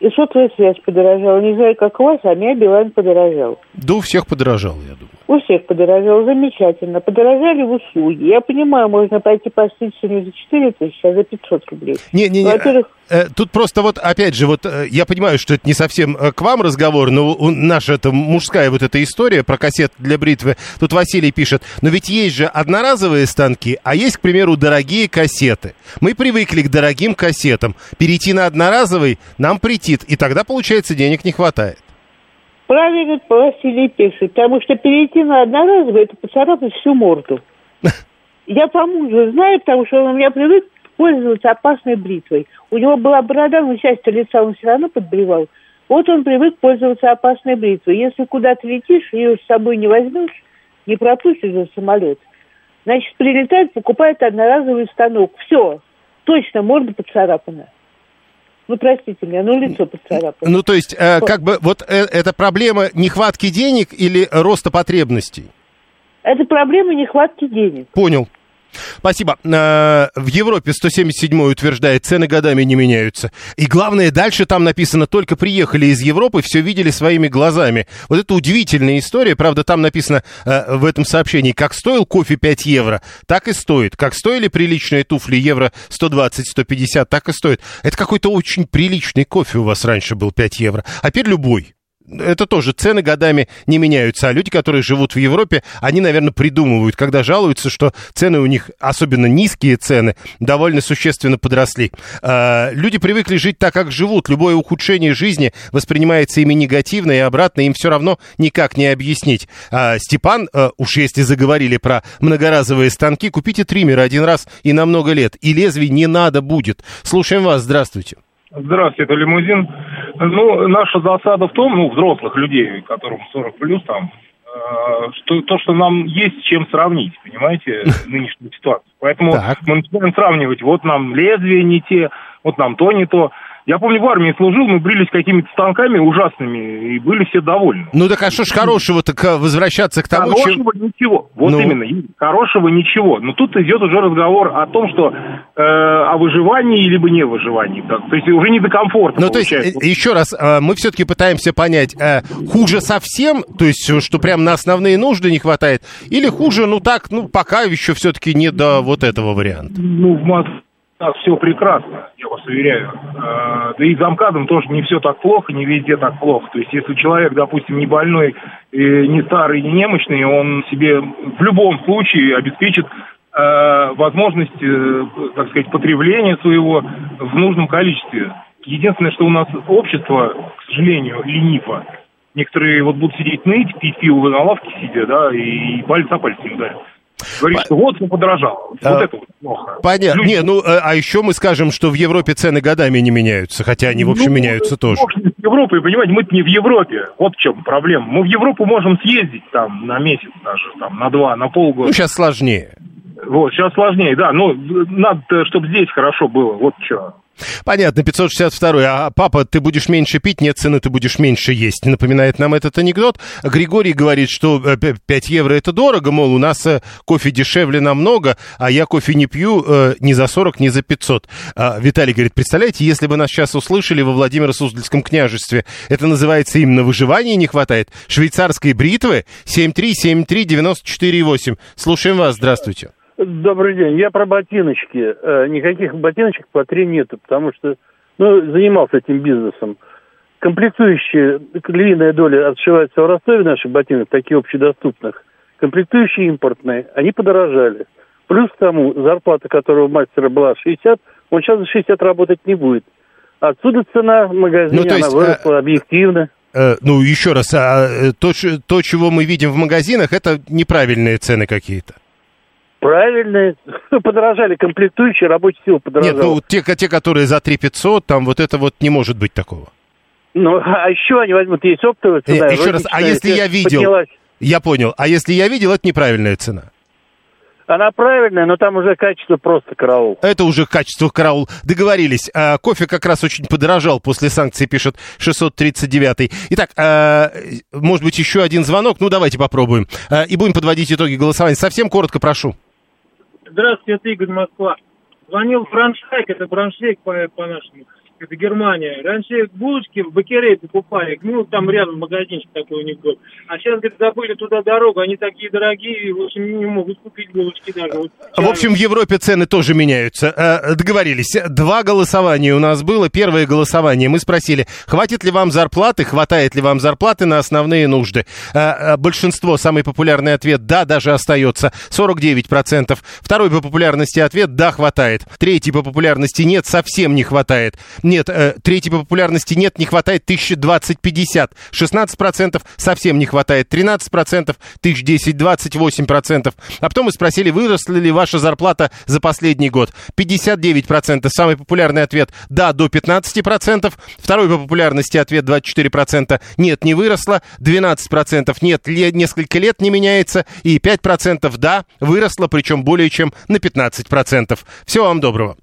И сотовая связь подорожала. Не знаю, как у вас, а меня Билайн подорожал. Да у всех подорожало, я думаю. У всех подорожало замечательно. Подорожали в услуги. Я понимаю, можно пойти постричься не за 4 тысячи, а за 500 рублей. Не-не-не, Во-первых, э, тут просто вот, опять же, вот э, я понимаю, что это не совсем э, к вам разговор, но наша это мужская вот эта история про кассет для бритвы. Тут Василий пишет, но ведь есть же одноразовые станки, а есть, к примеру, дорогие кассеты. Мы привыкли к дорогим кассетам. Перейти на одноразовый нам претит, и тогда, получается, денег не хватает. правильно Василий пишет, потому что перейти на одноразовый, это поцарапать всю морду. Я по мужу знаю, потому что он у меня привык пользоваться опасной бритвой. У него была борода, но часть лица он все равно подбривал. Вот он привык пользоваться опасной бритвой. Если куда-то летишь, ее с собой не возьмешь, не пропустишь за самолет, значит, прилетает, покупает одноразовый станок. Все, точно, морда поцарапана. Ну, простите меня, ну, лицо поцарапано. Ну, то есть, э, как бы, вот э, это проблема нехватки денег или роста потребностей? Это проблема нехватки денег. Понял. Спасибо. Э, в Европе 177 утверждает, цены годами не меняются. И главное, дальше там написано, только приехали из Европы, все видели своими глазами. Вот это удивительная история. Правда, там написано э, в этом сообщении, как стоил кофе 5 евро, так и стоит. Как стоили приличные туфли евро 120-150, так и стоит. Это какой-то очень приличный кофе у вас раньше был 5 евро. А теперь любой это тоже цены годами не меняются. А люди, которые живут в Европе, они, наверное, придумывают, когда жалуются, что цены у них, особенно низкие цены, довольно существенно подросли. А, люди привыкли жить так, как живут. Любое ухудшение жизни воспринимается ими негативно, и обратно им все равно никак не объяснить. А, Степан, а, уж если заговорили про многоразовые станки, купите триммер один раз и на много лет, и лезвий не надо будет. Слушаем вас, здравствуйте. Здравствуйте, это лимузин. Ну, наша засада в том, ну, взрослых людей, которым 40 плюс там, э, что то, что нам есть чем сравнить, понимаете, нынешнюю ситуацию. Поэтому так. мы начинаем сравнивать, вот нам лезвия не те, вот нам то не то. Я помню, в армии служил, мы брились какими-то станками ужасными, и были все довольны. Ну так а что ж хорошего так возвращаться к тому, Хорошего чем... ничего, вот ну... именно, хорошего ничего. Но тут идет уже разговор о том, что э, о выживании либо не выживании. Так, то есть уже не до комфорта Ну то есть, э, еще раз, э, мы все-таки пытаемся понять, э, хуже совсем, то есть что прям на основные нужды не хватает, или хуже, ну так, ну пока еще все-таки не до вот этого варианта? Ну, в Москве нас все прекрасно, я вас уверяю. А, да и замкадом тоже не все так плохо, не везде так плохо. То есть, если человек, допустим, не больной, не старый, не немощный, он себе в любом случае обеспечит а, возможность, э, так сказать, потребления своего в нужном количестве. Единственное, что у нас общество, к сожалению, лениво. Некоторые вот будут сидеть ныть, пить пиво на лавке сидя, да, и палец не ударят. Говорит, что вот, ну, подорожало. Вот а, это вот плохо. Понятно. Люди... Не, ну, а, а еще мы скажем, что в Европе цены годами не меняются, хотя они, в общем, ну, меняются тоже. В Европе, понимаете, мы не в Европе. Вот в чем проблема. Мы в Европу можем съездить там на месяц даже, там, на два, на полгода. Ну, сейчас сложнее. Вот, сейчас сложнее, да. Ну, надо, чтобы здесь хорошо было. Вот что. Понятно, 562. А папа, ты будешь меньше пить, нет цены, ты будешь меньше есть. Напоминает нам этот анекдот. Григорий говорит, что 5 э, евро это дорого, мол, у нас э, кофе дешевле намного, а я кофе не пью э, ни за 40, ни за 500. А Виталий говорит, представляете, если бы нас сейчас услышали во Владимиро-Суздальском княжестве, это называется именно выживание не хватает. Швейцарской бритвы 7373948. Слушаем вас, здравствуйте. Добрый день. Я про ботиночки. Э, никаких ботиночек по три нету, потому что ну, занимался этим бизнесом. Комплектующие, львиная доля отшивается в Ростове наших ботинок, таких общедоступных. Комплектующие импортные, они подорожали. Плюс к тому, зарплата которого мастера была 60, он сейчас за 60 работать не будет. Отсюда цена в магазине, ну, есть, она выросла а... объективно. Э, ну, еще раз, а э, то, то, чего мы видим в магазинах, это неправильные цены какие-то. Правильно. Подорожали комплектующие, рабочая сила подорожала. Нет, ну те, те, которые за 3 500, там вот это вот не может быть такого. Ну, а еще они возьмут, есть оптовая цена. Э, еще раз, а если я видел... Поднялась. Я понял. А если я видел, это неправильная цена. Она правильная, но там уже качество просто караул. Это уже качество караул. Договорились. А, кофе как раз очень подорожал после санкций, пишет 639. Итак, а, может быть, еще один звонок? Ну, давайте попробуем. А, и будем подводить итоги голосования. Совсем коротко прошу. Здравствуйте, это Игорь Москва. Звонил Браншайк, это Браншейк по-нашему. По это Германия. Раньше булочки в Бакерей покупали, ну, там рядом магазинчик такой у них был. А сейчас, говорит, забыли туда дорогу, они такие дорогие, в общем, не могут купить булочки даже. Вот, в общем, в Европе цены тоже меняются. Э, договорились. Два голосования у нас было. Первое голосование. Мы спросили, хватит ли вам зарплаты, хватает ли вам зарплаты на основные нужды. Э, э, большинство, самый популярный ответ, да, даже остается, 49%. Второй по популярности ответ, да, хватает. Третий по популярности, нет, совсем не хватает. Нет, э, третий по популярности нет, не хватает 1020-50. 16% совсем не хватает, 13%, 1010-28%. А потом мы спросили, выросла ли ваша зарплата за последний год. 59% самый популярный ответ «да» до 15%. Второй по популярности ответ 24% «нет, не выросла». 12% «нет, несколько лет не меняется». И 5% «да, выросла, причем более чем на 15%. Всего вам доброго.